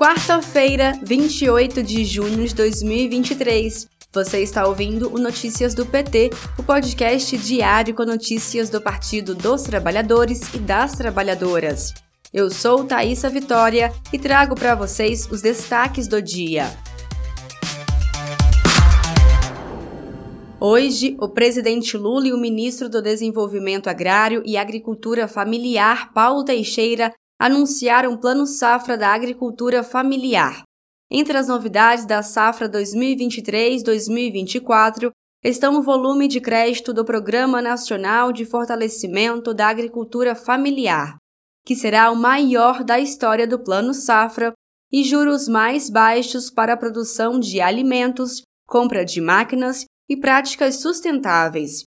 Quarta-feira, 28 de junho de 2023. Você está ouvindo o Notícias do PT, o podcast diário com notícias do Partido dos Trabalhadores e das Trabalhadoras. Eu sou Thaisa Vitória e trago para vocês os destaques do dia. Hoje, o presidente Lula e o ministro do Desenvolvimento Agrário e Agricultura Familiar, Paulo Teixeira, anunciaram o Plano Safra da Agricultura Familiar. Entre as novidades da safra 2023-2024 estão o volume de crédito do Programa Nacional de Fortalecimento da Agricultura Familiar, que será o maior da história do Plano Safra, e juros mais baixos para a produção de alimentos, compra de máquinas e práticas sustentáveis.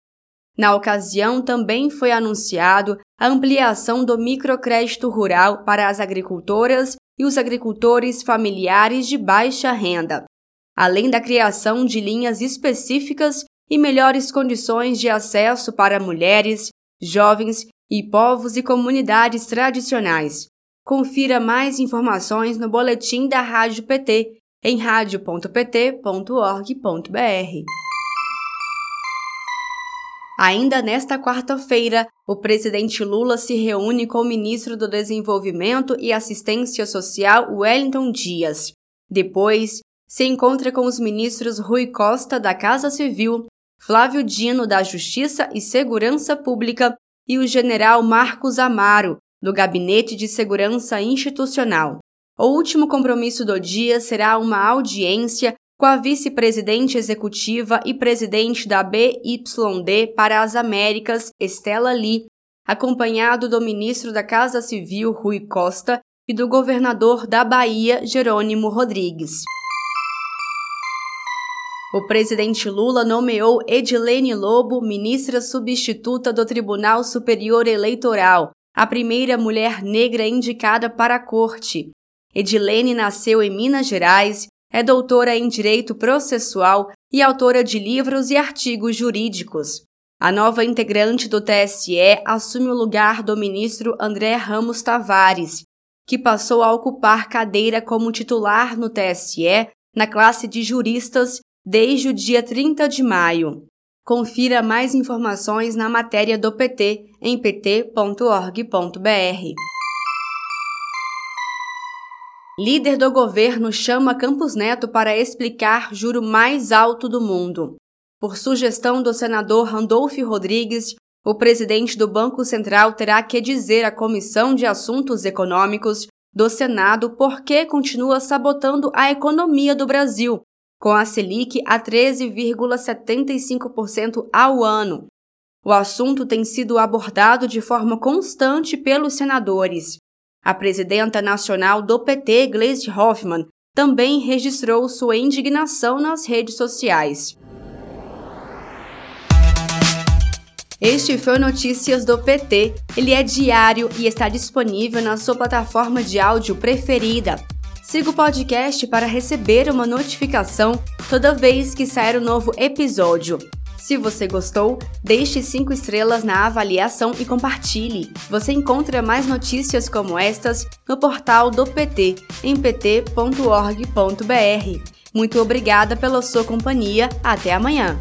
Na ocasião, também foi anunciado a ampliação do microcrédito rural para as agricultoras e os agricultores familiares de baixa renda, além da criação de linhas específicas e melhores condições de acesso para mulheres, jovens e povos e comunidades tradicionais. Confira mais informações no boletim da Rádio PT em radio.pt.org.br. Ainda nesta quarta-feira, o presidente Lula se reúne com o ministro do Desenvolvimento e Assistência Social, Wellington Dias. Depois, se encontra com os ministros Rui Costa, da Casa Civil, Flávio Dino, da Justiça e Segurança Pública, e o general Marcos Amaro, do Gabinete de Segurança Institucional. O último compromisso do dia será uma audiência com a vice-presidente executiva e presidente da BYD para as Américas, Estela Lee, acompanhado do ministro da Casa Civil, Rui Costa, e do governador da Bahia, Jerônimo Rodrigues. O presidente Lula nomeou Edilene Lobo ministra substituta do Tribunal Superior Eleitoral, a primeira mulher negra indicada para a corte. Edilene nasceu em Minas Gerais, é doutora em Direito Processual e autora de livros e artigos jurídicos. A nova integrante do TSE assume o lugar do ministro André Ramos Tavares, que passou a ocupar cadeira como titular no TSE na classe de juristas desde o dia 30 de maio. Confira mais informações na matéria do PT em pt.org.br. Líder do governo chama Campos Neto para explicar juro mais alto do mundo. Por sugestão do senador Randolfo Rodrigues, o presidente do Banco Central terá que dizer à Comissão de Assuntos Econômicos do Senado por que continua sabotando a economia do Brasil, com a Selic a 13,75% ao ano. O assunto tem sido abordado de forma constante pelos senadores. A presidenta nacional do PT, Gleisi Hoffmann, também registrou sua indignação nas redes sociais. Este foi o Notícias do PT. Ele é diário e está disponível na sua plataforma de áudio preferida. Siga o podcast para receber uma notificação toda vez que sair um novo episódio. Se você gostou, deixe 5 estrelas na avaliação e compartilhe. Você encontra mais notícias como estas no portal do PT, em pt.org.br. Muito obrigada pela sua companhia. Até amanhã!